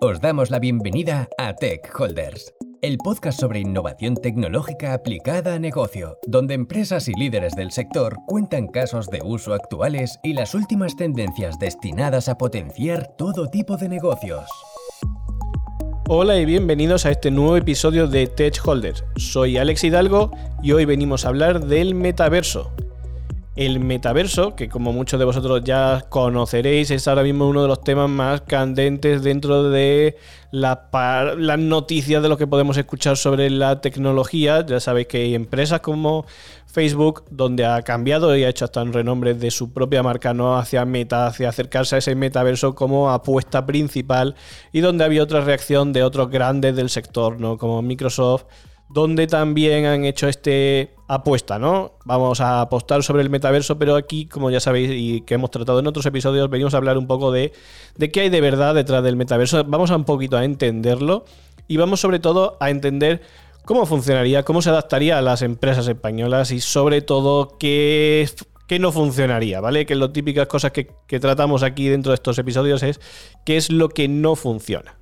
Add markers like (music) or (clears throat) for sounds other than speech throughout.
Os damos la bienvenida a Tech Holders, el podcast sobre innovación tecnológica aplicada a negocio, donde empresas y líderes del sector cuentan casos de uso actuales y las últimas tendencias destinadas a potenciar todo tipo de negocios. Hola y bienvenidos a este nuevo episodio de Tech Holders. Soy Alex Hidalgo y hoy venimos a hablar del metaverso el metaverso, que como muchos de vosotros ya conoceréis, es ahora mismo uno de los temas más candentes dentro de las noticias de lo que podemos escuchar sobre la tecnología. Ya sabéis que hay empresas como Facebook, donde ha cambiado y ha hecho hasta un renombre de su propia marca, no hacia meta, hacia acercarse a ese metaverso como apuesta principal, y donde había otra reacción de otros grandes del sector, ¿no? como Microsoft donde también han hecho este apuesta, ¿no? Vamos a apostar sobre el metaverso, pero aquí, como ya sabéis y que hemos tratado en otros episodios, venimos a hablar un poco de, de qué hay de verdad detrás del metaverso. Vamos a un poquito a entenderlo y vamos sobre todo a entender cómo funcionaría, cómo se adaptaría a las empresas españolas y sobre todo qué, qué no funcionaría, ¿vale? Que las típicas cosas que, que tratamos aquí dentro de estos episodios es qué es lo que no funciona.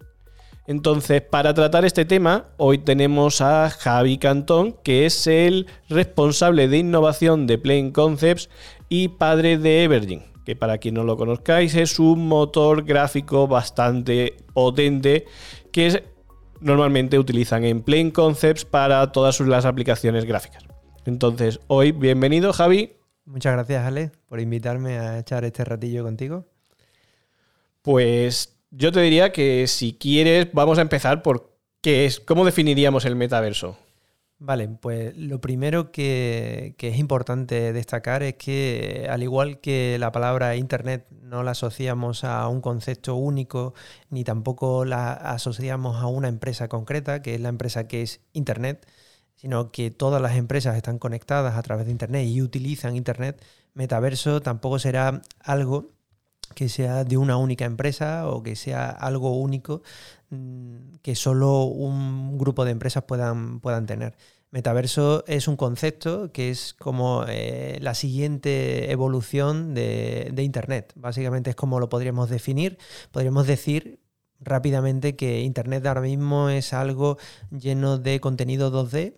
Entonces, para tratar este tema, hoy tenemos a Javi Cantón, que es el responsable de innovación de Plain Concepts y padre de Evergreen, que para quien no lo conozcáis es un motor gráfico bastante potente que normalmente utilizan en Plain Concepts para todas las aplicaciones gráficas. Entonces, hoy, bienvenido Javi. Muchas gracias Ale por invitarme a echar este ratillo contigo. Pues yo te diría que si quieres, vamos a empezar por qué es, cómo definiríamos el metaverso. Vale, pues lo primero que, es importante destacar es que al igual que la palabra Internet no la asociamos a un concepto único, ni tampoco la asociamos a una empresa concreta, que es la empresa que es Internet, sino que todas las empresas están conectadas a través de Internet y utilizan Internet, metaverso tampoco será algo que sea de una única empresa o que sea algo único mm, que solo un grupo de empresas puedan, puedan tener. Metaverso es un concepto que es como eh, la siguiente evolución de, de, Internet. Básicamente es como lo podríamos definir. Podríamos decir rápidamente que Internet ahora mismo es algo lleno de contenido 2D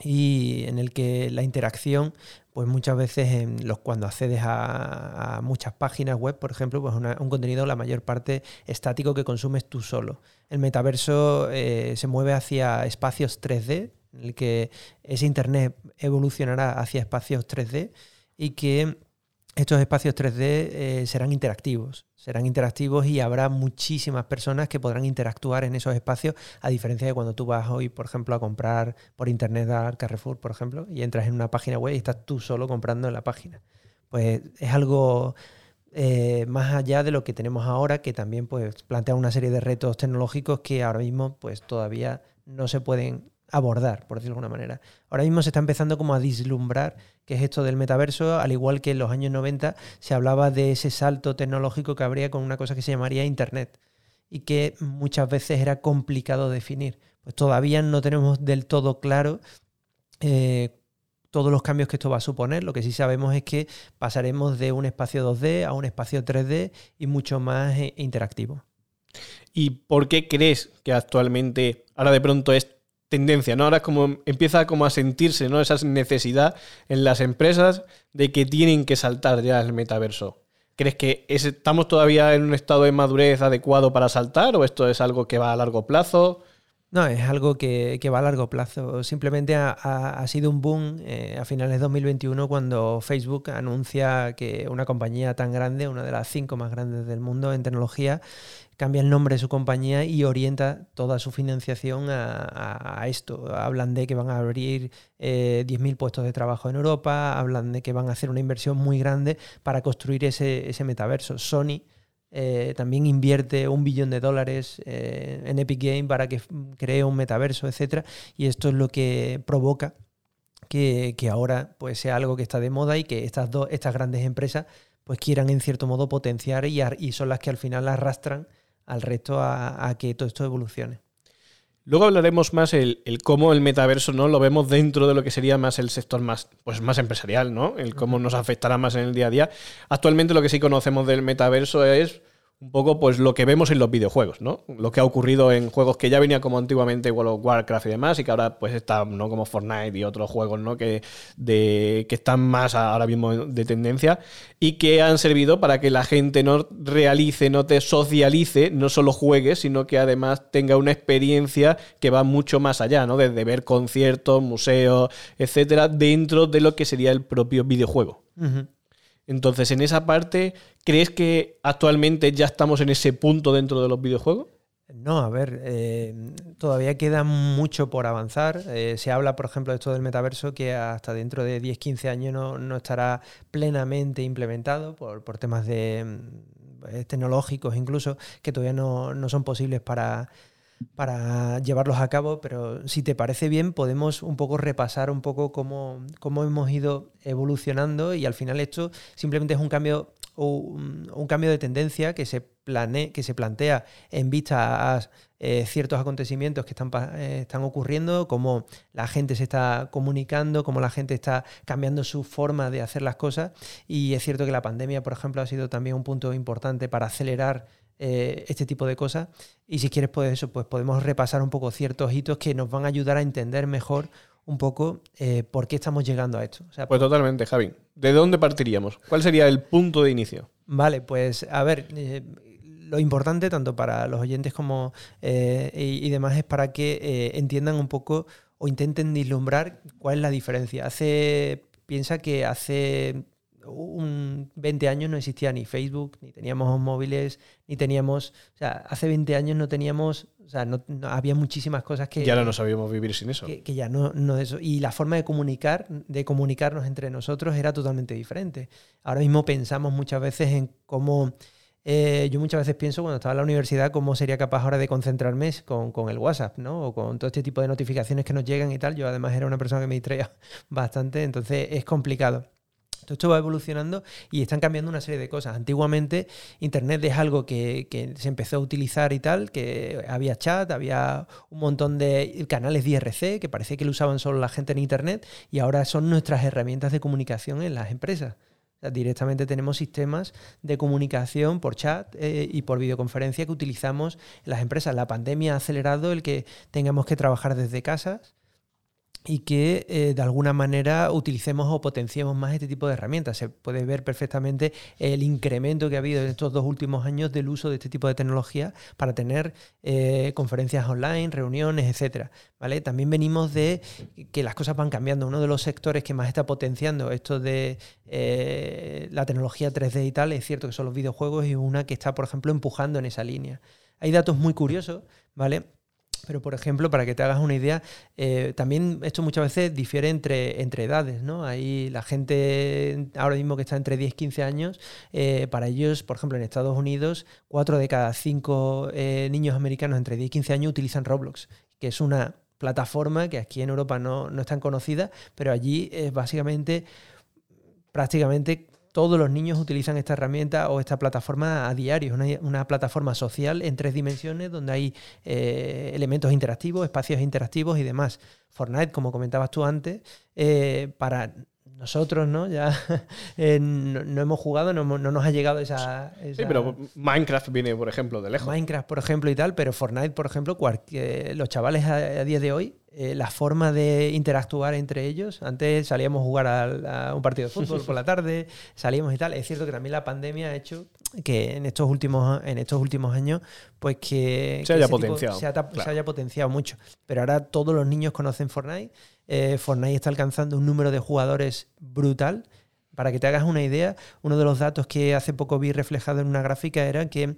y en el que la interacción pues muchas veces en los, cuando accedes a, muchas páginas web, por ejemplo, pues un contenido la mayor parte estático que consumes tú solo. El metaverso eh, se mueve hacia espacios 3D, en el que ese Internet evolucionará hacia espacios 3D y que estos espacios 3D eh, serán interactivos. Serán interactivos y habrá muchísimas personas que podrán interactuar en esos espacios, a diferencia de cuando tú vas hoy, por ejemplo, a comprar por internet al Carrefour, por ejemplo, y entras en una página web y estás tú solo comprando en la página. Pues es algo eh, más allá de lo que tenemos ahora, que también pues, plantea una serie de retos tecnológicos que ahora mismo pues, todavía no se pueden abordar, por decirlo de alguna manera. Ahora mismo se está empezando como a dislumbrar qué es esto del metaverso, al igual que en los años 90 se hablaba de ese salto tecnológico que habría con una cosa que se llamaría Internet y que muchas veces era complicado definir. Pues todavía no tenemos del todo claro eh, todos los cambios que esto va a suponer. Lo que sí sabemos es que pasaremos de un espacio 2D a un espacio 3D y mucho más eh, interactivo. ¿Y por qué crees que actualmente ahora de pronto es tendencia, ¿no? Ahora como empieza como a sentirse, ¿no? Esa necesidad en las empresas de que tienen que saltar ya el metaverso. ¿Crees que estamos todavía en un estado de madurez adecuado para saltar o esto es algo que va a largo plazo? No, es algo que, va a largo plazo. Simplemente ha, sido un boom eh, a finales de 2021 cuando Facebook anuncia que una compañía tan grande, una de las cinco más grandes del mundo en tecnología, cambia el nombre de su compañía y orienta toda su financiación a, esto. Hablan de que van a abrir 10.000 eh, puestos de trabajo en Europa, hablan de que van a hacer una inversión muy grande para construir ese, metaverso. Sony eh, también invierte un billón de dólares eh, en Epic Game para que cree un metaverso, etc. Y esto es lo que provoca que, ahora pues, sea algo que está de moda y que estas, dos, estas grandes empresas pues quieran en cierto modo potenciar y, y son las que al final arrastran al resto a, que todo esto evolucione. Luego hablaremos más el, cómo el metaverso no lo vemos dentro de lo que sería más el sector más, pues más empresarial, ¿no? El cómo nos afectará más en el día a día. Actualmente lo que sí conocemos del metaverso es un poco pues lo que vemos en los videojuegos, ¿no? Lo que ha ocurrido en juegos que ya venía como antiguamente World of Warcraft y demás, y que ahora pues están, ¿no? Como Fortnite y otros juegos, ¿no? Que, de, que están más ahora mismo de tendencia y que han servido para que la gente no realice, no te socialice, no solo juegue, sino que además tenga una experiencia que va mucho más allá, ¿no? Desde ver conciertos, museos, etcétera, dentro de lo que sería el propio videojuego. Entonces, en esa parte, ¿crees que actualmente ya estamos en ese punto dentro de los videojuegos? No, a ver, eh, todavía queda mucho por avanzar. Eh, se habla, por ejemplo, de esto del metaverso que hasta dentro de 10-15 años no, estará plenamente implementado por, temas de, mm, tecnológicos incluso, que todavía no, no son posibles para, para llevarlos a cabo, pero si te parece bien, podemos un poco repasar un poco cómo, cómo hemos ido evolucionando y al final esto simplemente es un cambio un, cambio de tendencia que se, plane, que se plantea en vista a eh, ciertos acontecimientos que están, eh, están ocurriendo, cómo la gente se está comunicando, cómo la gente está cambiando su forma de hacer las cosas. Y es cierto que la pandemia, por ejemplo, ha sido también un punto importante para acelerar eh, este tipo de cosas. Y si quieres, pues eso, pues podemos repasar un poco ciertos hitos que nos van a ayudar a entender mejor un poco eh, por qué estamos llegando a esto. pues totalmente, Javi. ¿De dónde partiríamos? ¿Cuál sería el punto de inicio? Vale, pues a ver, eh, lo importante tanto para los oyentes como y, demás es para que entiendan un poco o intenten vislumbrar cuál es la diferencia. Hace, piensa que hace un 20 años no existía ni Facebook, ni teníamos móviles, ni teníamos, o sea, hace 20 años no teníamos, o sea, no, había muchísimas cosas que... Ya no sabíamos vivir sin eso. Que, ya no, no eso. Y la forma de comunicar, de comunicarnos entre nosotros era totalmente diferente. Ahora mismo pensamos muchas veces en cómo... Eh, yo muchas veces pienso cuando estaba en la universidad cómo sería capaz ahora de concentrarme con, con, el WhatsApp, ¿no? O con todo este tipo de notificaciones que nos llegan y tal. Yo además era una persona que me distraía (laughs) bastante, entonces es complicado. Esto va evolucionando y están cambiando una serie de cosas. Antiguamente Internet es algo que, se empezó a utilizar y tal, que había chat, había un montón de canales de IRC que parecía que lo usaban solo la gente en Internet y ahora son nuestras herramientas de comunicación en las empresas. directamente tenemos sistemas de comunicación por chat eh, y por videoconferencia que utilizamos en las empresas. La pandemia ha acelerado el que tengamos que trabajar desde casas y que eh, de alguna manera utilicemos o potenciemos más este tipo de herramientas. Se puede ver perfectamente el incremento que ha habido en estos dos últimos años del uso de este tipo de tecnología para tener eh, conferencias online, reuniones, etcétera. ¿vale? También venimos de que las cosas van cambiando. Uno de los sectores que más está potenciando esto de eh, la tecnología 3D y tal, es cierto que son los videojuegos y una que está, por ejemplo, empujando en esa línea. Hay datos muy curiosos, ¿vale? Pero, por ejemplo, para que te hagas una idea, eh, también esto muchas veces difiere entre, entre edades, ¿no? Ahí la gente ahora mismo que está entre 10 y 15 años, eh, para ellos, por ejemplo, en Estados Unidos, 4 de cada 5 eh, niños americanos entre 10 y 15 años utilizan Roblox, que es una plataforma que aquí en Europa no, no es tan conocida, pero allí es básicamente prácticamente todos los niños utilizan esta herramienta o esta plataforma a diario. Es una, plataforma social en tres dimensiones donde hay eh, elementos interactivos, espacios interactivos y demás. Fortnite, como comentabas tú antes, eh, para nosotros, ¿no? Ya (laughs) eh, no, hemos jugado, no, nos ha llegado esa, Sí, pero Minecraft viene, por ejemplo, de lejos. Minecraft, por ejemplo, y tal, pero Fortnite, por ejemplo, los chavales a día de hoy eh, la forma de interactuar entre ellos. Antes salíamos a jugar a, un partido de fútbol por la (laughs) tarde, salíamos y tal. Es cierto que también la pandemia ha hecho que en estos últimos, en estos últimos años, pues que, se haya potenciado. se, haya potenciado mucho. Pero ahora todos los niños conocen Fortnite. Eh, Fortnite está alcanzando un número de jugadores brutal. Para que te hagas una idea, uno de los datos que hace poco vi reflejado en una gráfica era que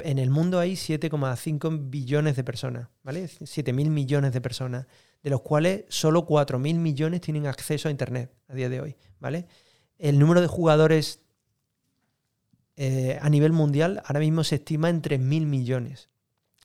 en el mundo hay 7,5 billones de personas, ¿vale? 7.000 millones de personas, de los cuales solo 4.000 millones tienen acceso a Internet a día de hoy, ¿vale? El número de jugadores eh, a nivel mundial ahora mismo se estima en 3.000 millones.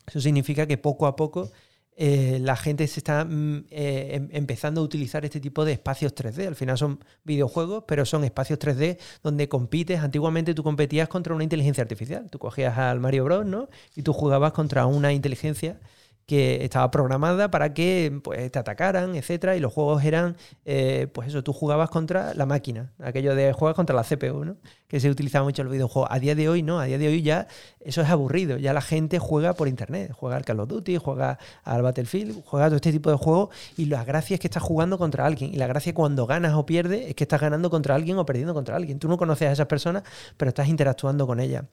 Eso significa que poco a poco eh, la gente se está mm, eh, em, empezando a utilizar este tipo de espacios 3D. Al final son videojuegos, pero son espacios 3D donde compites. Antiguamente tú competías contra una inteligencia artificial. Tú cogías al Mario Bros, ¿no? Y tú jugabas contra una inteligencia que estaba programada para que pues, te atacaran, etcétera, y los juegos eran, eh, pues eso, tú jugabas contra la máquina, aquello de juegas contra la CPU, ¿no? Que se utilizaba mucho en los videojuegos. A día de hoy no, a día de hoy ya eso es aburrido, ya la gente juega por internet, juega al Call of Duty, juega al Battlefield, juega todo este tipo de juegos y la gracia es que estás jugando contra alguien y la gracia cuando ganas o pierdes es que estás ganando contra alguien o perdiendo contra alguien. Tú no conoces a esas personas, pero estás interactuando con ellas.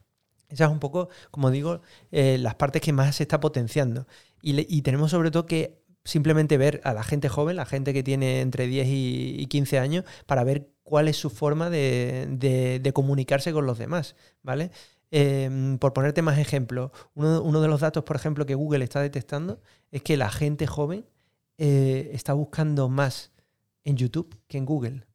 Esas es un poco, como digo, eh, las partes que más se está potenciando. Y, tenemos sobre todo que simplemente ver a la gente joven, la gente que tiene entre 10 y, 15 años, para ver cuál es su forma de, comunicarse con los demás, ¿vale? Em, por ponerte más ejemplos, uno, de los datos, por ejemplo, que Google está detectando es que la gente joven eh, está buscando más en YouTube que en Google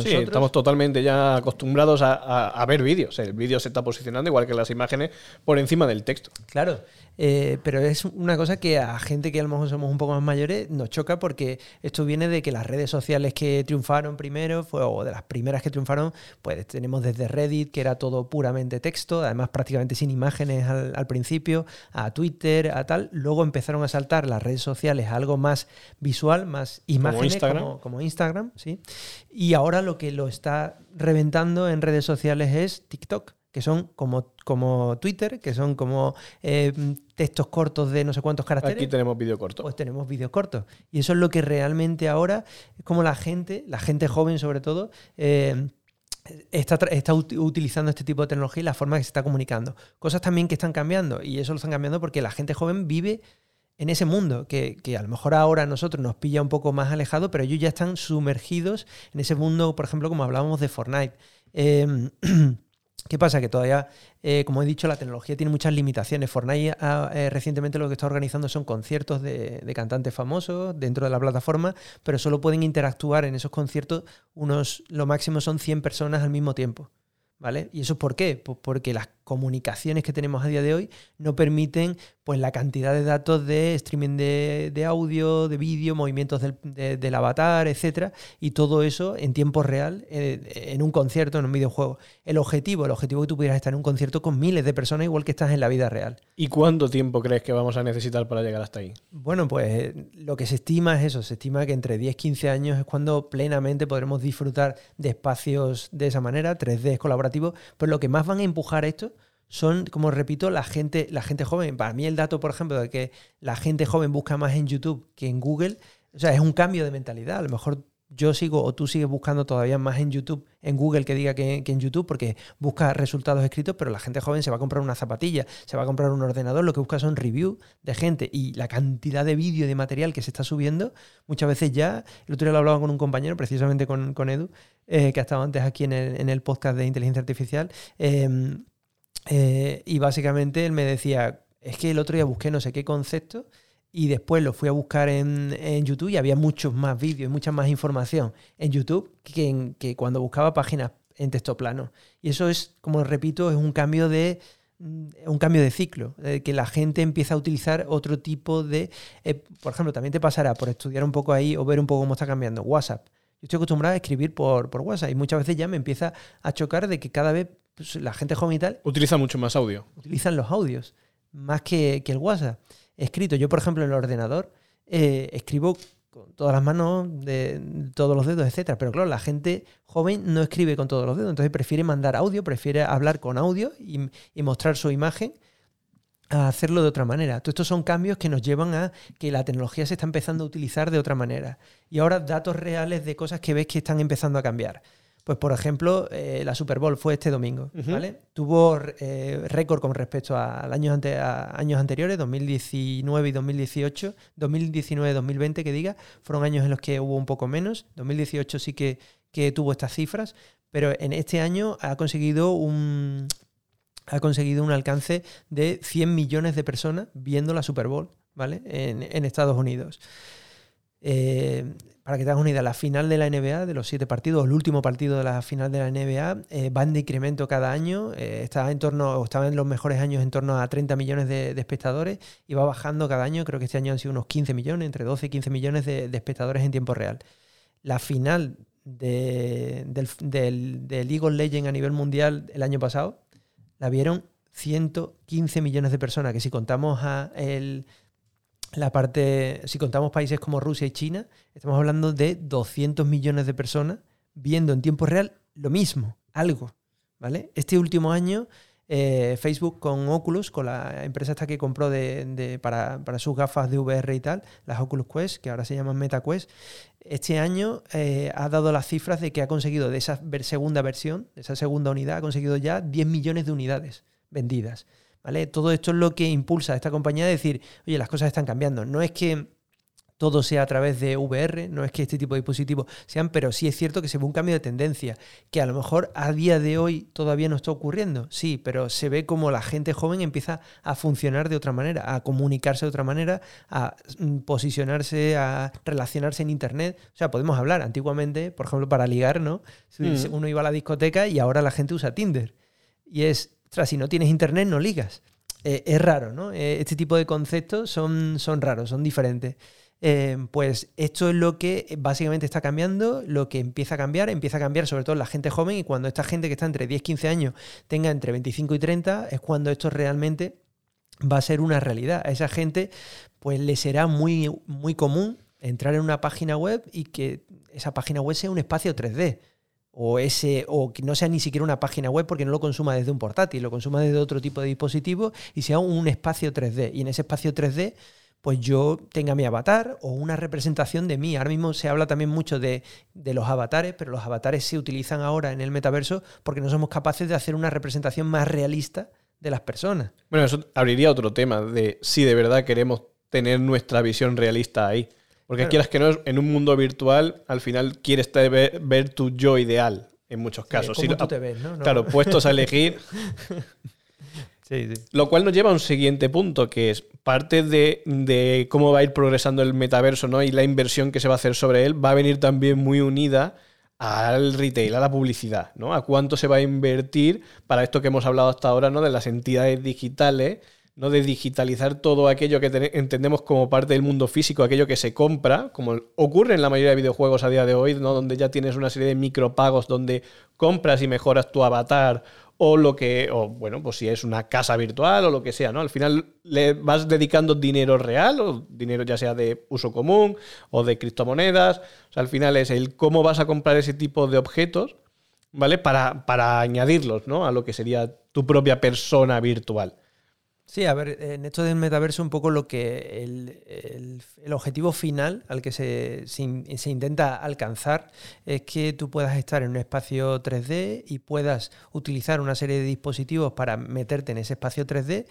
sí, estamos totalmente ya acostumbrados a, ver vídeos. El vídeo se está posicionando, igual que las imágenes, por encima del texto. Claro, eh, pero es una cosa que a gente que a lo mejor somos un poco más mayores nos choca porque esto viene de que las redes sociales que triunfaron primero, fue, o de las primeras que triunfaron, pues tenemos desde Reddit, que era todo puramente texto, además prácticamente sin imágenes al, principio, a Twitter, a tal. Luego empezaron a saltar las redes sociales a algo más visual, más imágenes, como como Instagram ¿sí? Y ahora lo que lo está reventando en redes sociales es TikTok, que son como, como Twitter, que son como eh, textos cortos de no sé cuántos caracteres. Aquí tenemos vídeo corto. Pues tenemos vídeos cortos. Y eso es lo que realmente ahora es como la gente, la gente joven sobre todo, eh, está, está, utilizando este tipo de tecnología y la forma que se está comunicando. Cosas también que están cambiando, y eso lo están cambiando porque la gente joven vive en ese mundo, que, a lo mejor ahora a nosotros nos pilla un poco más alejado, pero ellos ya están sumergidos en ese mundo, por ejemplo, como hablábamos de Fortnite. Em, (clears throat) ¿Qué pasa? Que todavía, eh, como he dicho, la tecnología tiene muchas limitaciones. Fortnite eh, recientemente lo que está organizando son conciertos de, de, cantantes famosos dentro de la plataforma, pero solo pueden interactuar en esos conciertos unos, lo máximo son 100 personas al mismo tiempo. ¿Vale? ¿Y eso por qué? Pues porque las comunicaciones que tenemos a día de hoy no permiten pues, la cantidad de datos de streaming de, audio, de vídeo, movimientos del, avatar, etcétera, y todo eso en tiempo real, eh, en un concierto, en un videojuego. El objetivo, el objetivo es que tú pudieras estar en un concierto con miles de personas igual que estás en la vida real. ¿Y cuánto tiempo crees que vamos a necesitar para llegar hasta ahí? Bueno, pues lo que se estima es eso, se estima que entre 10 y 15 años es cuando plenamente podremos disfrutar de espacios de esa manera, 3D colaborativos, pero lo que más van a empujar esto son, como repito, la gente, la gente joven. Para mí el dato, por ejemplo, de que la gente joven busca más en YouTube que en Google, o sea, es un cambio de mentalidad. A lo mejor yo sigo o tú sigues buscando todavía más en YouTube, en Google que diga que, en YouTube, porque busca resultados escritos, pero la gente joven se va a comprar una zapatilla, se va a comprar un ordenador, lo que busca son reviews de gente y la cantidad de vídeo y de material que se está subiendo, muchas veces ya, el otro día lo hablaba con un compañero, precisamente con, con Edu, eh, que ha estado antes aquí en el, en el podcast de inteligencia artificial, eh, eh, y básicamente él me decía, es que el otro día busqué no sé qué concepto y después lo fui a buscar en, YouTube y había muchos más vídeos mucha más información en YouTube que, que cuando buscaba páginas en texto plano. Y eso es, como repito, es un cambio de mm, un cambio de ciclo, que la gente empieza a utilizar otro tipo de... Eh, por ejemplo, también te pasará por estudiar un poco ahí o ver un poco cómo está cambiando WhatsApp. Yo estoy acostumbrado a escribir por, por WhatsApp y muchas veces ya me empieza a chocar de que cada vez pues, la gente joven y tal... Utiliza mucho más audio. Utilizan los audios, más que, el WhatsApp. Escrito, yo por ejemplo en el ordenador eh, escribo con todas las manos, de todos los dedos, etcétera. Pero claro, la gente joven no escribe con todos los dedos, entonces prefiere mandar audio, prefiere hablar con audio y, y mostrar su imagen a hacerlo de otra manera. Todos estos son cambios que nos llevan a que la tecnología se está empezando a utilizar de otra manera. Y ahora datos reales de cosas que ves que están empezando a cambiar. Pues, por ejemplo, eh, la Super Bowl fue este domingo, ¿vale? Tuvo eh, récord con respecto a, años, años anteriores, 2019 y 2018. 2019-2020, que diga, fueron años en los que hubo un poco menos. 2018 sí que, que tuvo estas cifras, pero en este año ha conseguido un, ha conseguido un alcance de 100 millones de personas viendo la Super Bowl, ¿vale? En, en Estados Unidos. Eh, para que te hagas una idea, la final de la NBA, de los siete partidos, el último partido de la final de la NBA, eh, van de incremento cada año. Eh, está en torno, estaba en los mejores años en torno a 30 millones de, espectadores y va bajando cada año. Creo que este año han sido unos 15 millones, entre 12 y 15 millones de, espectadores en tiempo real. La final de, del, del, del League of Legends a nivel mundial el año pasado la vieron 115 millones de personas, que si contamos a el la parte, si contamos países como Rusia y China, estamos hablando de 200 millones de personas viendo en tiempo real lo mismo, algo, ¿vale? Este último año eh, Facebook con Oculus, con la empresa esta que compró de, para, sus gafas de VR y tal, las Oculus Quest, que ahora se llaman MetaQuest, este año eh, ha dado las cifras de que ha conseguido de esa segunda versión, de esa segunda unidad, ha conseguido ya 10 millones de unidades vendidas. ¿Vale? Todo esto es lo que impulsa a esta compañía a decir, oye, las cosas están cambiando. No es que todo sea a través de VR, no es que este tipo de dispositivos sean, pero sí es cierto que se ve un cambio de tendencia, que a lo mejor a día de hoy todavía no está ocurriendo, sí, pero se ve como la gente joven empieza a funcionar de otra manera, a comunicarse de otra manera, a mm, posicionarse, a relacionarse en Internet. O sea, podemos hablar antiguamente, por ejemplo, para ligar, ¿no? Mm. Uno iba a la discoteca y ahora la gente usa Tinder. Y es, si no tienes Internet, no ligas. Eh, es raro, ¿no? Eh, este tipo de conceptos son, son raros, son diferentes. Em, pues esto es lo que básicamente está cambiando, lo que empieza a cambiar, empieza a cambiar sobre todo la gente joven y cuando esta gente que está entre 10 y 15 años tenga entre 25 y 30 es cuando esto realmente va a ser una realidad. A esa gente pues le será muy, muy común entrar en una página web y que esa página web sea un espacio 3D o ese o que no sea ni siquiera una página web porque no lo consuma desde un portátil, lo consuma desde otro tipo de dispositivo y sea un espacio 3D. Y en ese espacio 3D pues yo tenga mi avatar o una representación de mí. Ahora mismo se habla también mucho de, los avatares, pero los avatares se utilizan ahora en el metaverso porque no somos capaces de hacer una representación más realista de las personas. Bueno, eso abriría otro tema de si de verdad queremos tener nuestra visión realista ahí. Porque quieras que no, en un mundo virtual, al final quieres ver, tu yo ideal en muchos casos. Sí, tú te ves, ¿no? Claro, puestos a elegir. (laughs) Lo cual nos lleva a un siguiente punto, que es parte de, cómo va a ir progresando el metaverso ¿no? y la inversión que se va a hacer sobre él, va a venir también muy unida al retail, a la publicidad, ¿no? A cuánto se va a invertir para esto que hemos hablado hasta ahora, ¿no? De las entidades digitales, ¿no? De digitalizar todo aquello que entendemos como parte del mundo físico, aquello que se compra, como ocurre en la mayoría de videojuegos a día de hoy, ¿no? Donde ya tienes una serie de micropagos donde compras y mejoras tu avatar o lo que, o bueno, pues si es una casa virtual o lo que sea, ¿no? Al final le vas dedicando dinero real o dinero ya sea de uso común o de criptomonedas. Al final es el cómo vas a comprar ese tipo de objetos, ¿vale? Para, para añadirlos, ¿no? A lo que sería tu propia persona virtual. Sí, a ver, en esto del metaverso un poco lo que el, objetivo final al que se, se, intenta alcanzar es que tú puedas estar en un espacio 3D y puedas utilizar una serie de dispositivos para meterte en ese espacio 3D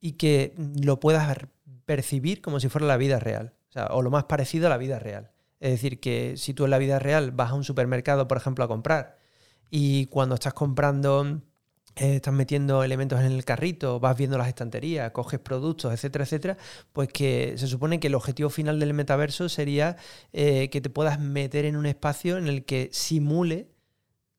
y que lo puedas percibir como si fuera la vida real, o, sea, o lo más parecido a la vida real. Es decir, que si tú en la vida real vas a un supermercado, por ejemplo, a comprar y cuando estás comprando estás metiendo elementos en el carrito, vas viendo las estanterías, coges productos, etcétera, etcétera, pues que se supone que el objetivo final del metaverso sería eh, que te puedas meter en un espacio en el que simule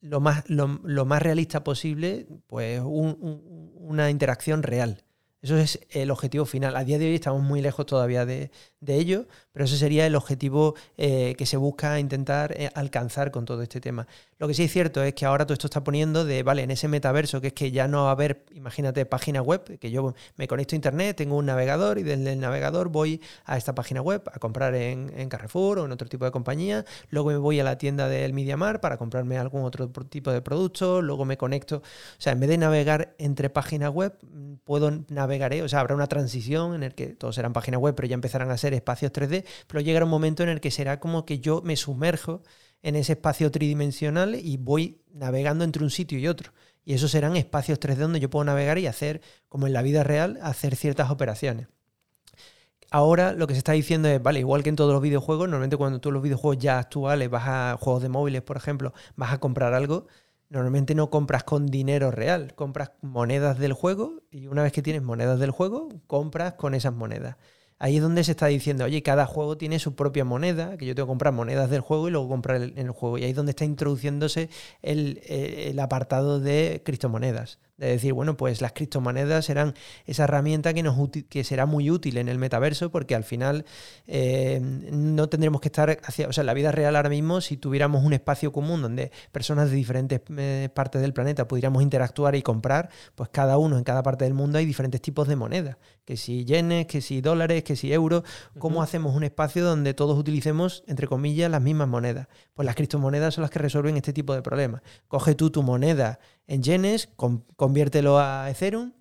lo más, lo, más realista posible, pues una interacción real. Eso es el objetivo final. A día de hoy estamos muy lejos todavía de ello, pero ese sería el objetivo eh, que se busca intentar eh, alcanzar con todo este tema. Lo que sí es cierto es que ahora todo esto está poniendo de, vale, en ese metaverso, que es que ya no va a haber, imagínate, página web, que yo me conecto a internet, tengo un navegador y desde el navegador voy a esta página web a comprar en, Carrefour o en otro tipo de compañía, luego me voy a la tienda del MediaMar para comprarme algún otro tipo de producto, luego me conecto, o sea, en vez de navegar entre páginas web, puedo navegar, o sea, habrá una transición en el que todos serán páginas web, pero ya empezarán a ser espacios 3D, pero llegará un momento en el que será como que yo me sumerjo en ese espacio tridimensional y voy navegando entre un sitio y otro. Y esos serán espacios 3D donde yo puedo navegar y hacer, como en la vida real, hacer ciertas operaciones. Ahora lo que se está diciendo es, vale, igual que en todos los videojuegos, normalmente cuando tú los videojuegos ya actuales vas a juegos de móviles, por ejemplo, vas a comprar algo, normalmente no compras con dinero real, compras monedas del juego y una vez que tienes monedas del juego, compras con esas monedas. Ahí es donde se está diciendo, oye, cada juego tiene su propia moneda, que yo tengo que comprar monedas del juego y luego comprar en el, juego. Y ahí es donde está introduciéndose el, apartado de criptomonedas, de decir, bueno, pues las criptomonedas serán esa herramienta que, nos que será muy útil en el metaverso porque al final eh, no tendremos que estar hacia, o sea, la vida real ahora mismo, si tuviéramos un espacio común donde personas de diferentes eh, partes del planeta pudiéramos interactuar y comprar, pues cada uno en cada parte del mundo hay diferentes tipos de monedas, que si yenes, que si dólares, que si euros, ¿cómo hacemos un espacio donde todos utilicemos, entre comillas, las mismas monedas? Pues las criptomonedas son las que resuelven este tipo de problemas. Coge tú tu moneda en yenes, conviértelo a Ethereum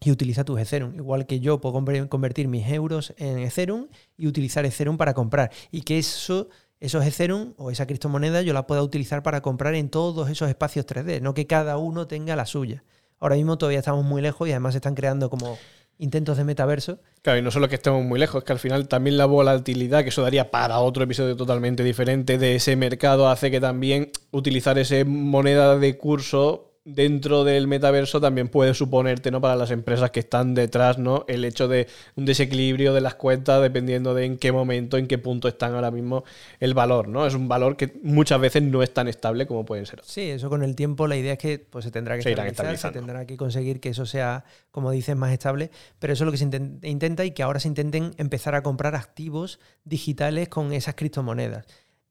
y utiliza tus Ethereum. Igual que yo puedo convertir mis euros en Ethereum y utilizar Ethereum para comprar. Y que eso, esos Ethereum o esa criptomoneda yo la pueda utilizar para comprar en todos esos espacios 3D, no que cada uno tenga la suya. Ahora mismo todavía estamos muy lejos y además se están creando como intentos de metaverso. Claro, y no solo que estemos muy lejos, es que al final también la volatilidad, que eso daría para otro episodio totalmente diferente de ese mercado, hace que también utilizar esa moneda de curso dentro del metaverso también puede suponerte, ¿no? Para las empresas que están detrás, ¿no? El hecho de un desequilibrio de las cuentas dependiendo de en qué momento, en qué punto están ahora mismo el valor, ¿no? Es un valor que muchas veces no es tan estable como puede ser. Sí, eso con el tiempo la idea es que pues, se tendrá que estabilizar, se tendrá que conseguir que eso sea, como dices, más estable, pero eso es lo que se intenta y que ahora se intenten empezar a comprar activos digitales con esas criptomonedas.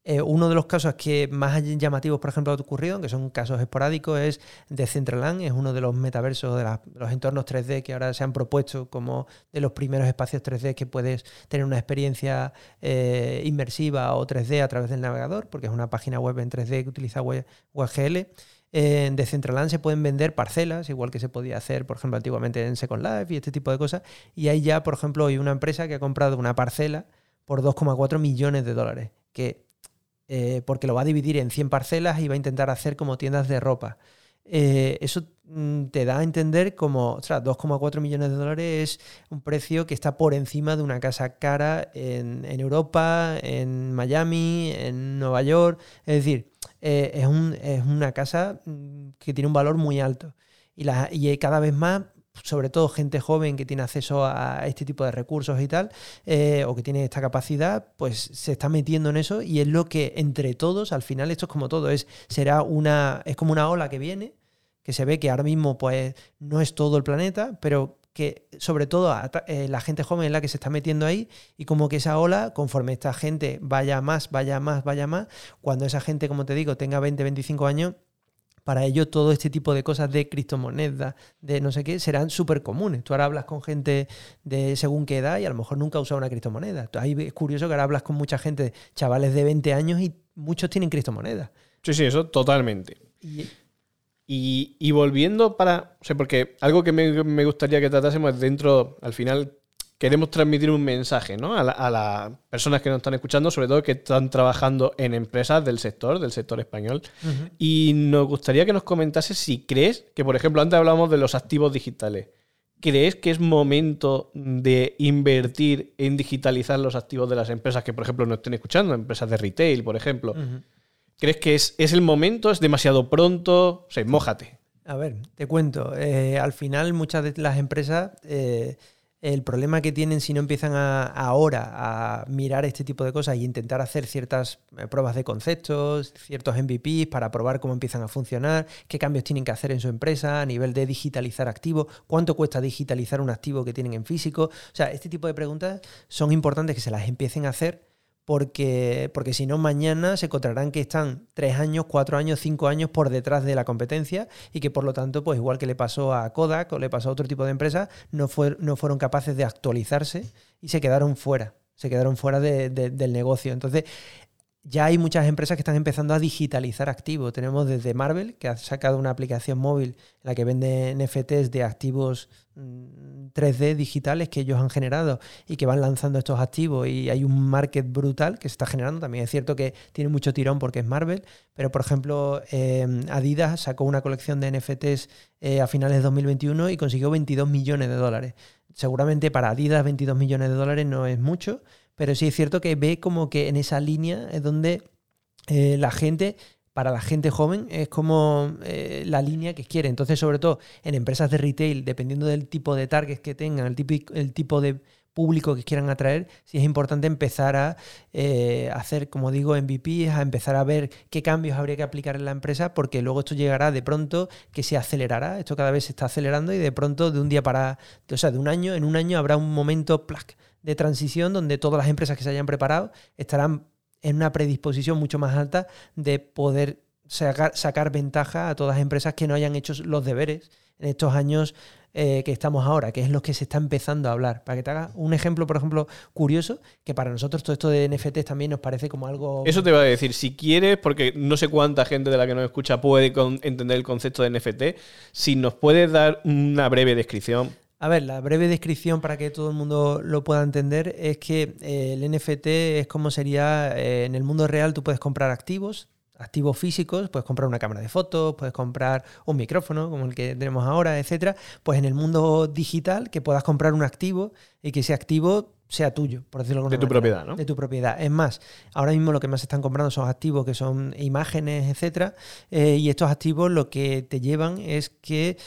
Eh, uno de los casos que más llamativos, por ejemplo, ha ocurrido, que son casos esporádicos, es Decentraland, es uno de los metaversos de, los entornos 3D que ahora se han propuesto como de los primeros espacios 3D que puedes tener una experiencia eh, inmersiva o 3D a través del navegador, porque es una página web en 3D que utiliza WebGL. En Decentraland se pueden vender parcelas, igual que se podía hacer, por ejemplo, antiguamente en Second Life y este tipo de cosas. Y hay ya, por ejemplo, hoy una empresa que ha comprado una parcela por 2,4 millones de dólares, que eh, porque lo va a dividir en 100 parcelas y va a intentar hacer como tiendas de ropa. Eh, eso mm, te da a entender como, ostras, 2,4 millones de dólares es un precio que está por encima de una casa cara en, Europa, en Miami, en Nueva York. Es decir, eh, es, una casa mm, que tiene un valor muy alto. Y, y cada vez más sobre todo gente joven que tiene acceso a este tipo de recursos y tal, eh, o que tiene esta capacidad, pues se está metiendo en eso y es lo que entre todos, al final esto es como todo, es, será una, es como una ola que viene, que se ve que ahora mismo pues no es todo el planeta, pero que sobre todo eh, la gente joven es la que se está metiendo ahí y como que esa ola, conforme esta gente vaya más, vaya más, vaya más, cuando esa gente, como te digo, tenga 20, 25 años, para ello todo este tipo de cosas de criptomonedas, de no sé qué, serán súper comunes. Tú ahora hablas con gente de según qué edad y a lo mejor nunca ha usado una criptomoneda. Ahí es curioso que ahora hablas con mucha gente, chavales de 20 años y muchos tienen criptomonedas. Sí, sí, eso totalmente. Y, volviendo para. O sea, porque algo que me, me, gustaría que tratásemos dentro, al final, queremos transmitir un mensaje ¿no? a, las personas que nos están escuchando, sobre todo que están trabajando en empresas del sector, del sector español. Y nos gustaría que nos comentase si crees que, por ejemplo, antes hablábamos de los activos digitales. ¿Crees que es momento de invertir en digitalizar los activos de las empresas que, por ejemplo, nos estén escuchando, empresas de retail, por ejemplo? ¿Crees que es, el momento? ¿Es demasiado pronto? O sea, mójate. A ver, te cuento. Eh, al final, muchas de las empresas eh, el problema que tienen si no empiezan ahora a mirar este tipo de cosas e intentar hacer ciertas eh, pruebas de conceptos, ciertos MVPs para probar cómo empiezan a funcionar, qué cambios tienen que hacer en su empresa a nivel de digitalizar activos, cuánto cuesta digitalizar un activo que tienen en físico. O sea, este tipo de preguntas son importantes que se las empiecen a hacer porque, porque si no, mañana se encontrarán que están tres años, cuatro años, cinco años por detrás de la competencia y que por lo tanto, pues igual que le pasó a Kodak o le pasó a otro tipo de empresas, no, fue, no fueron capaces de actualizarse y se quedaron fuera, se quedaron fuera del negocio. Entonces, ya hay muchas empresas que están empezando a digitalizar activos. Tenemos desde Marvel, que ha sacado una aplicación móvil en la que vende NFTs de activos 3D mm, digitales que ellos han generado y que van lanzando estos activos y hay un market brutal que se está generando. También es cierto que tiene mucho tirón porque es Marvel, pero por ejemplo em, Adidas sacó una colección de NFTs eh, a finales de 2021 y consiguió 22 millones de dólares. Seguramente para Adidas 22 millones de dólares no es mucho, pero sí es cierto que ve como que en esa línea es donde eh, la gente para la gente joven es como eh, la línea que quiere. Entonces, sobre todo en empresas de retail, dependiendo del tipo de targets que tengan, el tipo, el tipo de público que quieran atraer, sí es importante empezar a eh, hacer, como digo, MVP, a empezar a ver qué cambios habría que aplicar en la empresa, porque luego esto llegará de pronto que se acelerará, esto cada vez se está acelerando y de pronto de un día para, o sea, de un año, en un año habrá un momento plac, de transición donde todas las empresas que se hayan preparado estarán en una predisposición mucho más alta de poder sacar, ventaja a todas las empresas que no hayan hecho los deberes en estos años eh, que estamos ahora, que es lo que se está empezando a hablar. Para que te haga un ejemplo, por ejemplo, curioso, que para nosotros todo esto de NFTs también nos parece como algo... Eso te va a decir, si quieres, porque no sé cuánta gente de la que nos escucha puede entender el concepto de NFT, si nos puedes dar una breve descripción. A ver, la breve descripción para que todo el mundo lo pueda entender es que eh, el NFT es como sería, eh, en el mundo real tú puedes comprar activos, activos físicos, puedes comprar una cámara de fotos, puedes comprar un micrófono como el que tenemos ahora, etcétera. Pues en el mundo digital que puedas comprar un activo y que ese activo sea tuyo, por decirlo de tu propiedad, ¿no? De tu propiedad. Es más, ahora mismo lo que más están comprando son activos que son imágenes, etcétera, eh, y estos activos lo que te llevan es que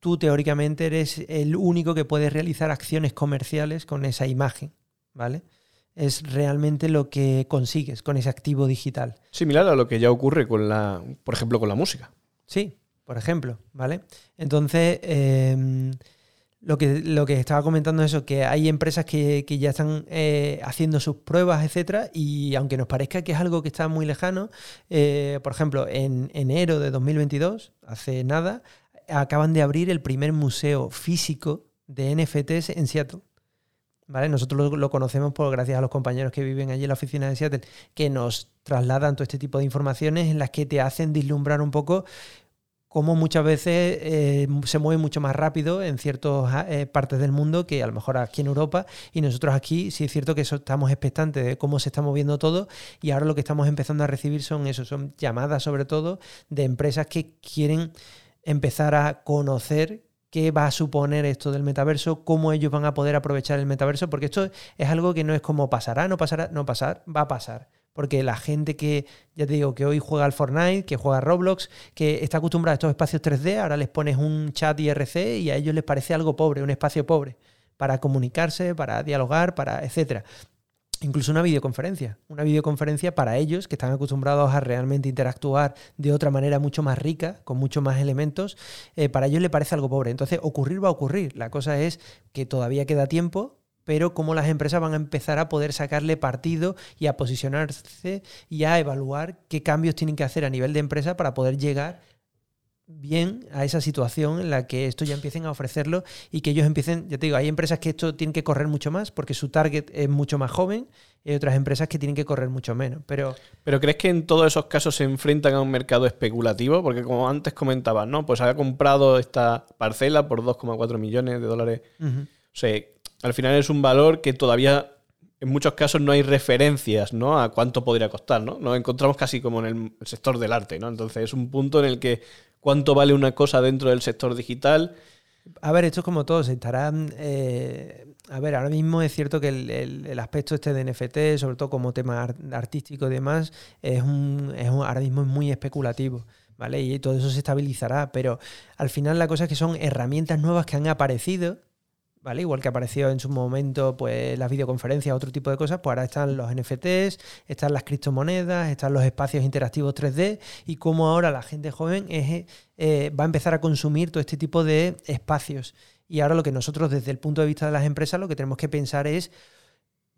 tú teóricamente eres el único que puede realizar acciones comerciales con esa imagen, ¿vale? es realmente lo que consigues con ese activo digital. Similar a lo que ya ocurre con la, por ejemplo, con la música. Sí, por ejemplo, ¿vale? Entonces, em, lo, que, lo que estaba comentando es eso, que hay empresas que, ya están eh, haciendo sus pruebas, etcétera, y aunque nos parezca que es algo que está muy lejano, eh, por ejemplo, en enero de 2022, hace nada, acaban de abrir el primer museo físico de NFTs en Seattle. Nosotros lo, conocemos por gracias a los compañeros que viven allí en la oficina de Seattle, que nos trasladan todo este tipo de informaciones en las que te hacen vislumbrar un poco cómo muchas veces eh, se mueve mucho más rápido en ciertas eh, partes del mundo que a lo mejor aquí en Europa y nosotros aquí sí es cierto que estamos expectantes de cómo se está moviendo todo y ahora lo que estamos empezando a recibir son eso, son llamadas sobre todo de empresas que quieren empezar a conocer qué va a suponer esto del metaverso, cómo ellos van a poder aprovechar el metaverso, porque esto es algo que no es como pasará, no pasará, no pasar, va a pasar. Porque la gente que, ya te digo, que hoy juega al Fortnite, que juega a Roblox, que está acostumbrada a estos espacios 3D, ahora les pones un chat IRC y a ellos les parece algo pobre, un espacio pobre, para comunicarse, para dialogar, para etcétera incluso una videoconferencia. Una videoconferencia para ellos que están acostumbrados a realmente interactuar de otra manera mucho más rica, con mucho más elementos, eh, para ellos le parece algo pobre. Entonces, ocurrir va a ocurrir. La cosa es que todavía queda tiempo, pero cómo las empresas van a empezar a poder sacarle partido y a posicionarse y a evaluar qué cambios tienen que hacer a nivel de empresa para poder llegar bien a esa situación en la que esto ya empiecen a ofrecerlo y que ellos empiecen, ya te digo, hay empresas que esto tienen que correr mucho más porque su target es mucho más joven y hay otras empresas que tienen que correr mucho menos. Pero, pero ¿crees que en todos esos casos se enfrentan a un mercado especulativo? Porque como antes comentabas, ¿no? Pues ha comprado esta parcela por 2,4 millones de dólares. O sea, al final es un valor que todavía en muchos casos no hay referencias ¿no? a cuánto podría costar. ¿no? Nos encontramos casi como en el sector del arte. ¿no? Entonces es un punto en el que cuánto vale una cosa dentro del sector digital. A ver, esto es como todo, se estarán... Eh, a ver, ahora mismo es cierto que el, aspecto este de NFT, sobre todo como tema artístico y demás, es un, es ahora mismo es muy especulativo. ¿Vale? Y todo eso se estabilizará, pero al final la cosa es que son herramientas nuevas que han aparecido Igual que apareció en su momento pues las videoconferencias, otro tipo de cosas, pues ahora están los NFTs, están las criptomonedas, están los espacios interactivos 3D y cómo ahora la gente joven eh, va a empezar a consumir todo este tipo de espacios. Y ahora lo que nosotros desde el punto de vista de las empresas lo que tenemos que pensar es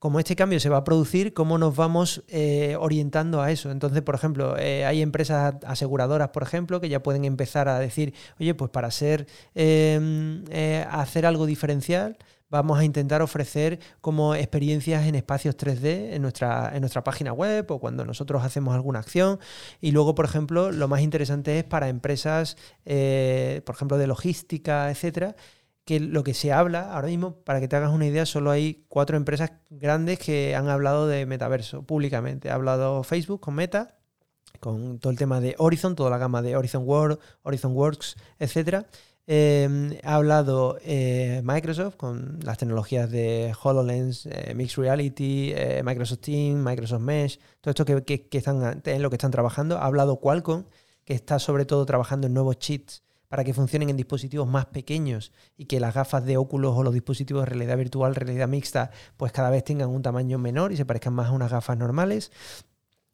como este cambio se va a producir, cómo nos vamos eh, orientando a eso. Entonces, por ejemplo, eh, hay empresas aseguradoras, por ejemplo, que ya pueden empezar a decir, oye, pues para hacer, em, eh, hacer algo diferencial, vamos a intentar ofrecer como experiencias en espacios 3D en nuestra, en nuestra página web o cuando nosotros hacemos alguna acción. Y luego, por ejemplo, lo más interesante es para empresas, por ejemplo, de logística, etcétera, que lo que se habla ahora mismo, para que te hagas una idea, solo hay cuatro empresas grandes que han hablado de metaverso públicamente. Ha hablado Facebook con Meta, con todo el tema de Horizon, toda la gama de Horizon World, Horizon Works, etc. Em, ha hablado eh, Microsoft con las tecnologías de HoloLens, eh, Mixed Reality, eh, Microsoft Teams, Microsoft Mesh, todo esto que, están en lo que están trabajando. Ha hablado Qualcomm, que está sobre todo trabajando en nuevos chips para que funcionen en dispositivos más pequeños y que las gafas de óculos o los dispositivos de realidad virtual, realidad mixta, pues cada vez tengan un tamaño menor y se parezcan más a unas gafas normales.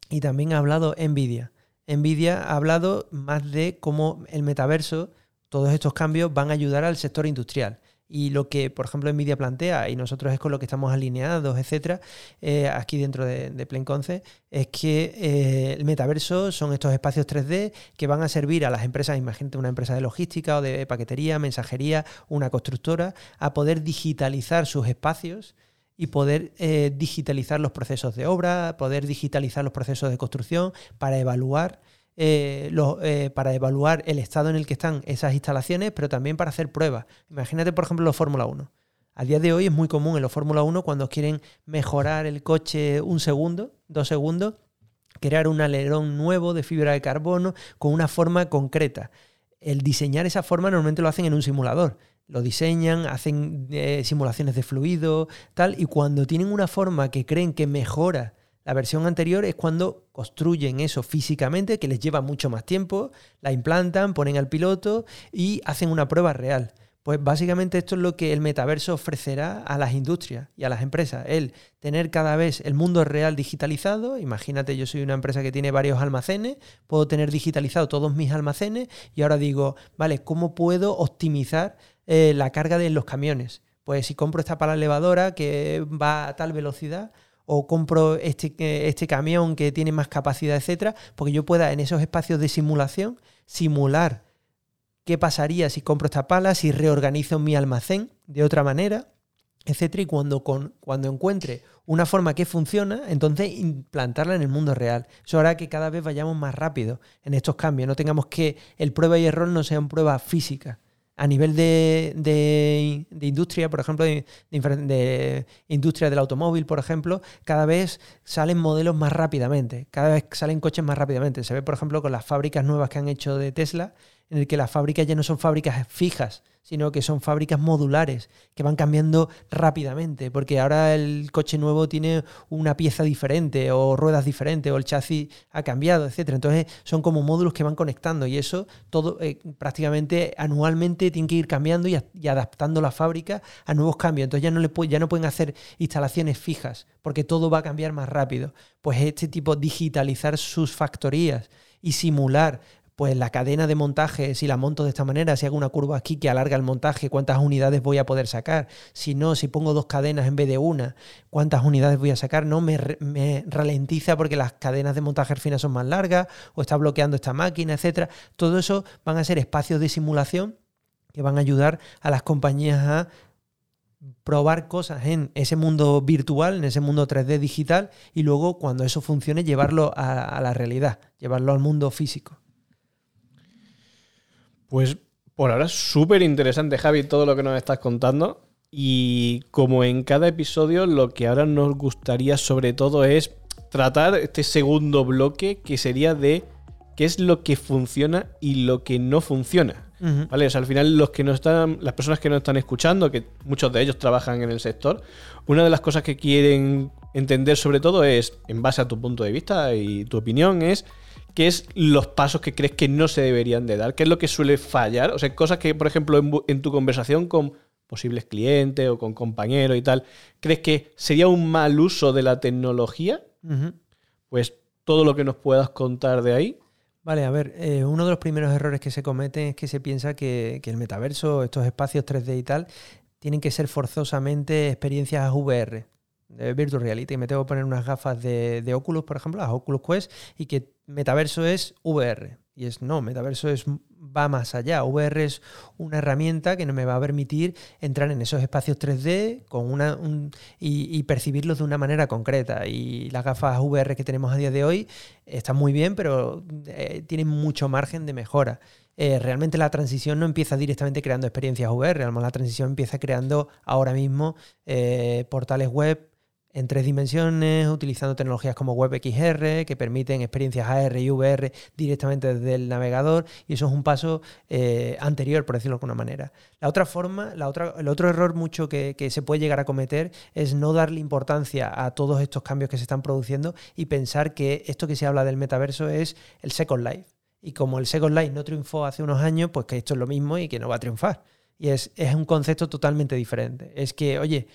Y también ha hablado Nvidia. Nvidia ha hablado más de cómo el metaverso todos estos cambios van a ayudar al sector industrial. Y lo que, por ejemplo, Nvidia plantea, y nosotros es con lo que estamos alineados, etcétera, eh, aquí dentro de, de Plenconce, es que eh, el metaverso son estos espacios 3D que van a servir a las empresas, imagínate una empresa de logística o de paquetería, mensajería, una constructora, a poder digitalizar sus espacios y poder eh, digitalizar los procesos de obra, poder digitalizar los procesos de construcción para evaluar eh, eh, para evaluar el estado en el que están esas instalaciones, pero también para hacer pruebas. Imagínate, por ejemplo, los Fórmula 1. A día de hoy es muy común en los Fórmula 1 cuando quieren mejorar el coche un segundo, dos segundos, crear un alerón nuevo de fibra de carbono con una forma concreta. El diseñar esa forma normalmente lo hacen en un simulador. Lo diseñan, hacen eh, simulaciones de fluido, tal, y cuando tienen una forma que creen que mejora la versión anterior es cuando construyen eso físicamente, que les lleva mucho más tiempo, la implantan, ponen al piloto y hacen una prueba real. Pues básicamente esto es lo que el metaverso ofrecerá a las industrias y a las empresas. El tener cada vez el mundo real digitalizado. Imagínate, yo soy una empresa que tiene varios almacenes, puedo tener digitalizado todos mis almacenes y ahora digo, vale, ¿cómo puedo optimizar eh, la carga de los camiones? Pues si compro esta pala elevadora que va a tal velocidad, o compro este, este camión que tiene más capacidad, etcétera, porque yo pueda en esos espacios de simulación simular qué pasaría si compro esta pala, si reorganizo mi almacén de otra manera, etcétera, y cuando, con, cuando encuentre una forma que funciona, entonces implantarla en el mundo real. Eso hará que cada vez vayamos más rápido en estos cambios, no tengamos que el prueba y error no sean pruebas físicas, a nivel de, industria, por ejemplo, de, industria del automóvil, por ejemplo, cada vez salen modelos más rápidamente, cada vez salen coches más rápidamente. Se ve, por ejemplo, con las fábricas nuevas que han hecho de Tesla, en el que las fábricas ya no son fábricas fijas, sino que son fábricas modulares que van cambiando rápidamente, porque ahora el coche nuevo tiene una pieza diferente o ruedas diferentes o el chasis ha cambiado, etcétera. Entonces son como módulos que van conectando y eso todo eh, prácticamente anualmente tiene que ir cambiando y, adaptando la fábrica a nuevos cambios. Entonces ya no ya no pueden hacer instalaciones fijas porque todo va a cambiar más rápido. Pues este tipo digitalizar sus factorías y simular pues la cadena de montaje, si la monto de esta manera, si hago una curva aquí que alarga el montaje, cuántas unidades voy a poder sacar. Si no, si pongo dos cadenas en vez de una, cuántas unidades voy a sacar. No me, ralentiza porque las cadenas de montaje al final son más largas o está bloqueando esta máquina, etcétera. Todo eso van a ser espacios de simulación que van a ayudar a las compañías a probar cosas en ese mundo virtual, en ese mundo 3D digital, y luego cuando eso funcione, llevarlo a la realidad, llevarlo al mundo físico. Pues por ahora es súper interesante, Javi, todo lo que nos estás contando. Y como en cada episodio, lo que ahora nos gustaría sobre todo es tratar este segundo bloque que sería de qué es lo que funciona y lo que no funciona. ¿Vale? O sea, al final los que no están, las personas que no están escuchando, que muchos de ellos trabajan en el sector, una de las cosas que quieren entender sobre todo es, en base a tu punto de vista y tu opinión, es ¿qué es los pasos que crees que no se deberían de dar? ¿Qué es lo que suele fallar? O sea, cosas que, por ejemplo, en, tu conversación con posibles clientes o con compañeros y tal, ¿crees que sería un mal uso de la tecnología? Pues todo lo que nos puedas contar de ahí. Vale, a ver, eh, uno de los primeros errores que se cometen es que se piensa que, el metaverso, estos espacios 3D y tal, tienen que ser forzosamente experiencias VR de Virtual Reality. Me tengo que poner unas gafas de, de, Oculus, por ejemplo, las Oculus Quest, y que metaverso es VR. Y es no, metaverso es, va más allá. VR es una herramienta que me va a permitir entrar en esos espacios 3D con una, y, percibirlos de una manera concreta. Y las gafas VR que tenemos a día de hoy están muy bien, pero eh, tienen mucho margen de mejora. Eh, realmente la transición no empieza directamente creando experiencias VR, la transición empieza creando ahora mismo eh, portales web en tres dimensiones, utilizando tecnologías como WebXR, que permiten experiencias AR y VR directamente desde el navegador, y eso es un paso eh, anterior, por decirlo de alguna manera. La otra forma, la otra, el otro error mucho que, que, se puede llegar a cometer es no darle importancia a todos estos cambios que se están produciendo y pensar que esto que se habla del metaverso es el Second Life. Y como el Second Life no triunfó hace unos años, pues que esto es lo mismo y que no va a triunfar. Y es, es un concepto totalmente diferente. Es que, oye,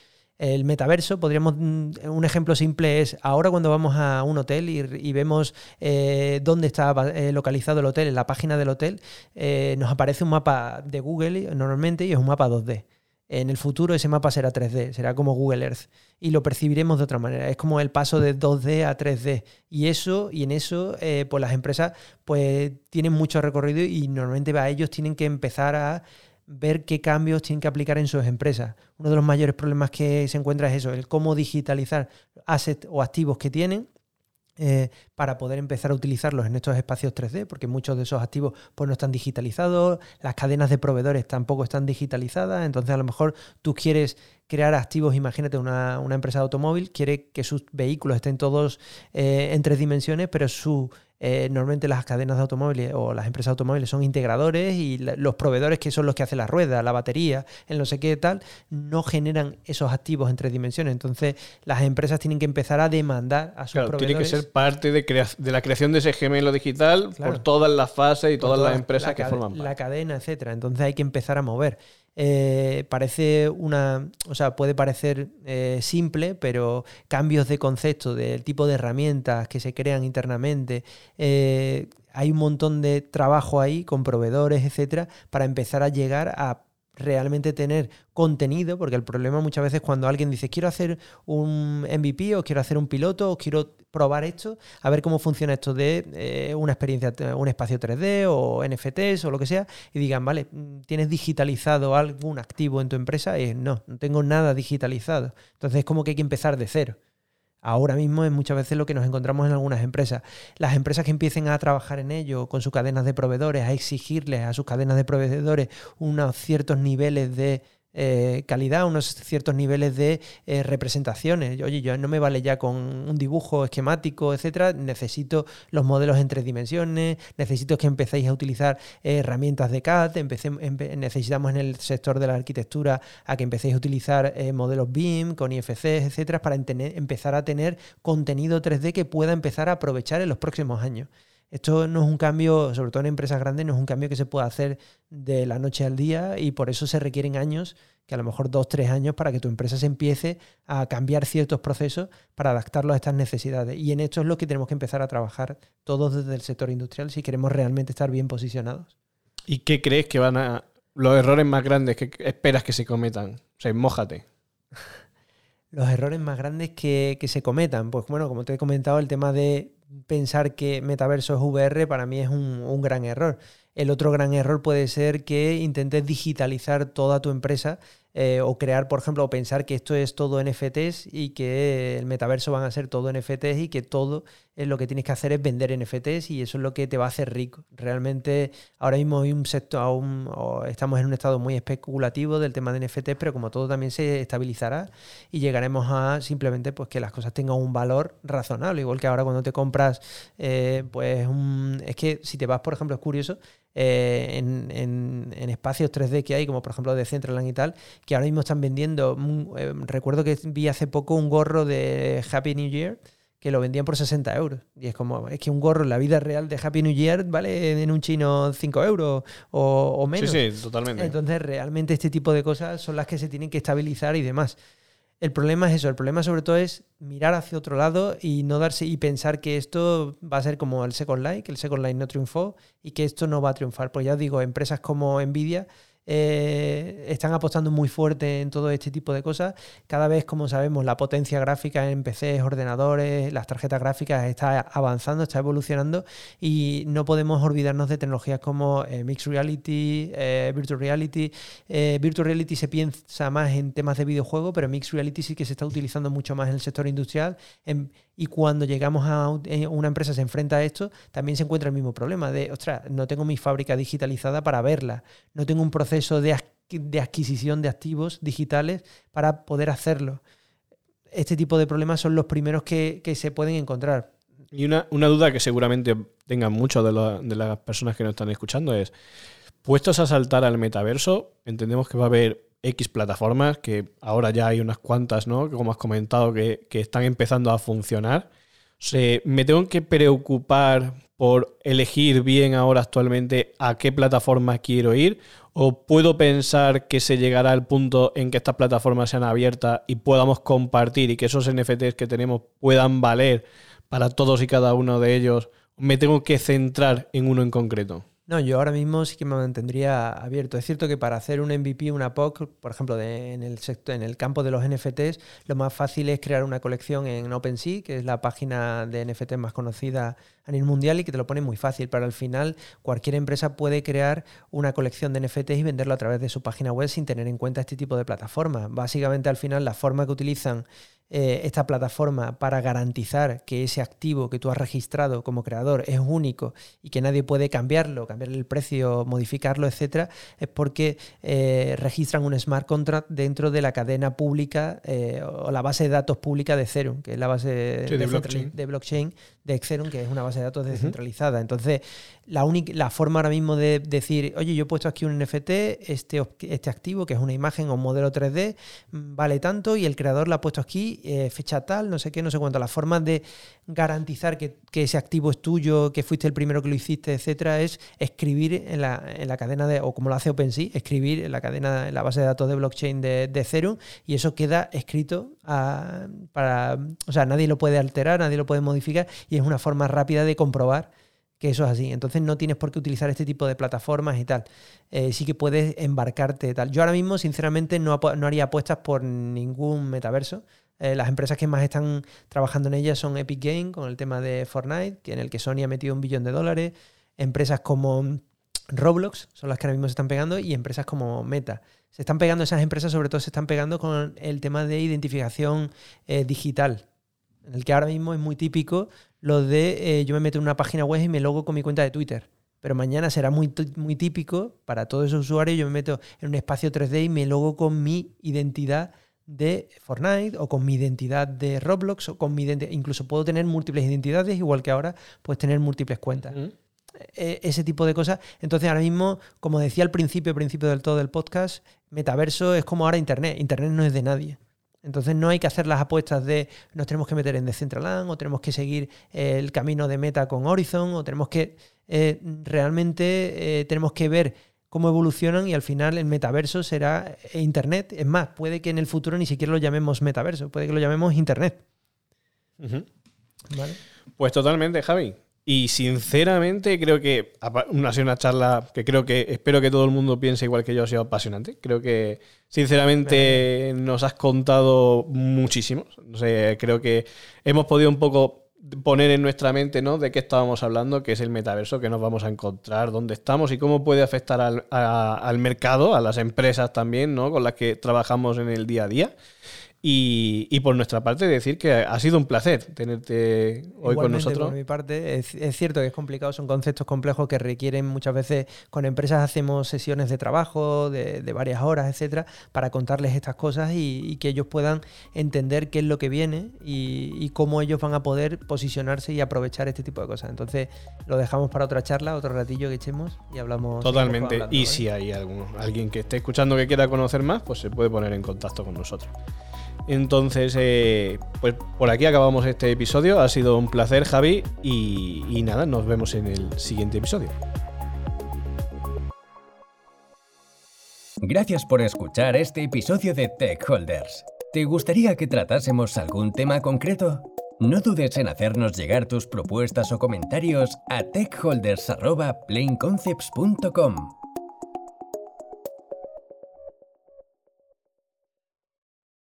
el metaverso, podríamos, mm, un ejemplo simple es ahora cuando vamos a un hotel y, vemos eh, dónde está eh, localizado el hotel, en la página del hotel, eh, nos aparece un mapa de Google normalmente y es un mapa 2D. En el futuro ese mapa será 3D, será como Google Earth y lo percibiremos de otra manera. Es como el paso de 2D a 3D y eso y en eso pues las empresas pues tienen mucho recorrido y normalmente a ellos tienen que empezar a ver qué cambios tienen que aplicar en sus empresas. Uno de los mayores problemas que se encuentra es eso, el cómo digitalizar assets o activos que tienen eh, para poder empezar a utilizarlos en estos espacios 3D, porque muchos de esos activos pues, no están digitalizados, las cadenas de proveedores tampoco están digitalizadas, entonces a lo mejor tú quieres crear activos, imagínate una, empresa de automóvil, quiere que sus vehículos estén todos eh, en tres dimensiones, pero su eh, normalmente las cadenas de automóviles o las empresas de automóviles son integradores y los proveedores que son los que hacen la rueda, la batería, el no sé qué tal, no generan esos activos en tres dimensiones. Entonces las empresas tienen que empezar a demandar a sus claro, Tiene que ser parte de, de, la creación de ese gemelo digital por todas las fases y todas, las empresas que forman parte. La cadena, etcétera. Entonces hay que empezar a mover. Eh, parece una, o sea, puede parecer eh, simple, pero cambios de concepto, del tipo de herramientas que se crean internamente, eh, hay un montón de trabajo ahí con proveedores, etcétera, para empezar a llegar a realmente tener contenido, porque el problema muchas veces cuando alguien dice quiero hacer un MVP o quiero hacer un piloto o quiero probar esto, a ver cómo funciona esto de eh, una experiencia, un espacio 3D o NFTs o lo que sea, y digan, vale, ¿tienes digitalizado algún activo en tu empresa? Y no, no tengo nada digitalizado. Entonces es como que hay que empezar de cero. Ahora mismo es muchas veces lo que nos encontramos en algunas empresas. Las empresas que empiecen a trabajar en ello con sus cadenas de proveedores, a exigirles a sus cadenas de proveedores unos ciertos niveles de eh, calidad, unos ciertos niveles de eh, representaciones. Oye, yo no me vale ya con un dibujo esquemático, etcétera. Necesito los modelos en tres dimensiones, necesito que empecéis a utilizar eh, herramientas de CAD, necesitamos en el sector de la arquitectura a que empecéis a utilizar modelos BIM con IFCs, etcétera, para empezar a tener contenido 3D que pueda empezar a aprovechar en los próximos años. Esto no es un cambio, sobre todo en empresas grandes, no es un cambio que se pueda hacer de la noche al día y por eso se requieren años, que a lo mejor dos, tres años, para que tu empresa se empiece a cambiar ciertos procesos para adaptarlos a estas necesidades. Y en esto es lo que tenemos que empezar a trabajar todos desde el sector industrial si queremos realmente estar bien posicionados. ¿Y qué crees que van a... los errores más grandes que esperas que se cometan? O sea, mójate. (laughs) los errores más grandes que, que se cometan. Pues bueno, como te he comentado, el tema de pensar que metaverso es VR para mí es un, gran error. El otro gran error puede ser que intentes digitalizar toda tu empresa eh, o crear, por ejemplo, o pensar que esto es todo NFTs y que el metaverso van a ser todo NFTs y que todo lo que tienes que hacer es vender NFTs y eso es lo que te va a hacer rico. Realmente ahora mismo hay un sector, aún, estamos en un estado muy especulativo del tema de NFTs, pero como todo también se estabilizará y llegaremos a simplemente pues que las cosas tengan un valor razonable, igual que ahora cuando te compras, eh, pues un, es que si te vas, por ejemplo, es curioso, eh, en, espacios 3D que hay, como por ejemplo de Centraland y tal, que ahora mismo están vendiendo. Eh, recuerdo que vi hace poco un gorro de Happy New Year que lo vendían por 60 euros. Y es como, es que un gorro en la vida real de Happy New Year vale en un chino 5 euros o, o menos. Sí, sí, totalmente. Entonces, realmente este tipo de cosas son las que se tienen que estabilizar y demás. El problema es eso, el problema sobre todo es mirar hacia otro lado y no darse y pensar que esto va a ser como el Second Life, que el Second Life no triunfó y que esto no va a triunfar. Pues ya os digo, empresas como Nvidia eh, están apostando muy fuerte en todo este tipo de cosas. Cada vez, como sabemos, la potencia gráfica en PCs, ordenadores, las tarjetas gráficas está avanzando, está evolucionando y no podemos olvidarnos de tecnologías como eh, Mixed Reality, eh, Virtual Reality. Virtual Reality se piensa más en temas de videojuego, pero Mixed Reality sí que se está utilizando mucho más en el sector industrial. y cuando llegamos a una empresa se enfrenta a esto, también se encuentra el mismo problema de, ostras, no tengo mi fábrica digitalizada para verla, no tengo un proceso proceso de, adquisición de activos digitales para poder hacerlo. este tipo de problemas son los primeros que, se pueden encontrar. Y una, duda que seguramente tengan muchas de, de las personas que nos están escuchando es, puestos a saltar al metaverso, entendemos que va a haber X plataformas, que ahora ya hay unas cuantas, ¿no? Como has comentado, que, que están empezando a funcionar. ¿Me tengo que preocupar por elegir bien ahora actualmente a qué plataforma quiero ir? ¿O puedo pensar que se llegará al punto en que estas plataformas sean abiertas y podamos compartir y que esos NFTs que tenemos puedan valer para todos y cada uno de ellos? ¿Me tengo que centrar en uno en concreto? No, yo ahora mismo sí que me mantendría abierto. Es cierto que para hacer un MVP, una POC, por ejemplo, en, el sector, en el campo de los NFTs, lo más fácil es crear una colección en OpenSea, que es la página de NFT más conocida a nivel mundial y que te lo pone muy fácil. Pero al final, cualquier empresa puede crear una colección de NFTs y venderlo a través de su página web sin tener en cuenta este tipo de plataformas. Básicamente, al final, la forma que utilizan eh, esta plataforma para garantizar que ese activo que tú has registrado como creador es único y que nadie puede cambiarlo, cambiarle el precio, modificarlo, etcétera, es porque eh, registran un smart contract dentro de la cadena pública eh, o la base de datos pública de Ethereum, que es la base de, blockchain. de, blockchain. De Ethereum, que es una base de datos descentralizada. Entonces, la, única, la forma ahora mismo de decir, oye, yo he puesto aquí un NFT, este, este activo, que es una imagen o un modelo 3D, mm, vale tanto y el creador lo ha puesto aquí eh, fecha tal, no sé qué, no sé cuánto. La forma de garantizar que, ese activo es tuyo, que fuiste el primero que lo hiciste, etcétera, es escribir en la, en la, cadena de, o como lo hace OpenSea, escribir en la cadena, en la base de datos de blockchain de, de Ethereum y eso queda escrito para. O sea, nadie lo puede alterar, nadie lo puede modificar y es una forma rápida de comprobar que eso es así. Entonces no tienes por qué utilizar este tipo de plataformas y tal. Eh, sí que puedes embarcarte tal. Yo ahora mismo, sinceramente, no, haría apuestas por ningún metaverso. Eh, las empresas que más están trabajando en ellas son Epic Games con el tema de Fortnite, en el que Sony ha metido un billón de dólares. Empresas como Roblox son las que ahora mismo se están pegando y empresas como Meta. Se están pegando esas empresas, sobre todo se están pegando con el tema de identificación eh, digital, en el que ahora mismo es muy típico lo de eh, yo me meto en una página web y me logo con mi cuenta de Twitter. Pero mañana será muy, muy típico para todos esos usuarios, yo me meto en un espacio 3D y me logo con mi identidad de Fortnite o con mi identidad de Roblox o con mi identidad, incluso puedo tener múltiples identidades, igual que ahora puedes tener múltiples cuentas. E, ese tipo de cosas. Entonces ahora mismo, como decía al principio, principio del todo del podcast, metaverso es como ahora Internet. Internet no es de nadie. Entonces no hay que hacer las apuestas de nos tenemos que meter en Decentraland o tenemos que seguir el camino de meta con Horizon o tenemos que eh, realmente eh, tenemos que ver cómo evolucionan y al final el metaverso será Internet. Es más, puede que en el futuro ni siquiera lo llamemos metaverso, puede que lo llamemos Internet. Pues totalmente, Javi. Y sinceramente creo que ha sido una charla que creo que espero que todo el mundo piense igual que yo ha sido apasionante. Creo que sinceramente nos has contado muchísimo. Creo que hemos podido un poco poner en nuestra mente ¿no? de qué estábamos hablando, que es el metaverso, que nos vamos a encontrar, dónde estamos y cómo puede afectar al, al mercado, a las empresas también, ¿no? con las que trabajamos en el día a día. Y, por nuestra parte decir que ha sido un placer tenerte hoy con nosotros. Por mi parte, es, cierto que es complicado, son conceptos complejos que requieren muchas veces, con empresas hacemos sesiones de trabajo de, varias horas, etcétera, para contarles estas cosas y, que ellos puedan entender qué es lo que viene y, cómo ellos van a poder posicionarse y aprovechar este tipo de cosas. Entonces, lo dejamos para otra charla, otro ratillo que echemos y hablamos. Totalmente. y si hay algún, alguien que esté escuchando que quiera conocer más, pues se puede poner en contacto con nosotros. Entonces, eh, pues por aquí acabamos este episodio. Ha sido un placer, Javi. Y, y nada, nos vemos en el siguiente episodio. Gracias por escuchar este episodio de Tech Holders. ¿Te gustaría que tratásemos algún tema concreto? No dudes en hacernos llegar tus propuestas o comentarios a techholders.planeconcepts.com.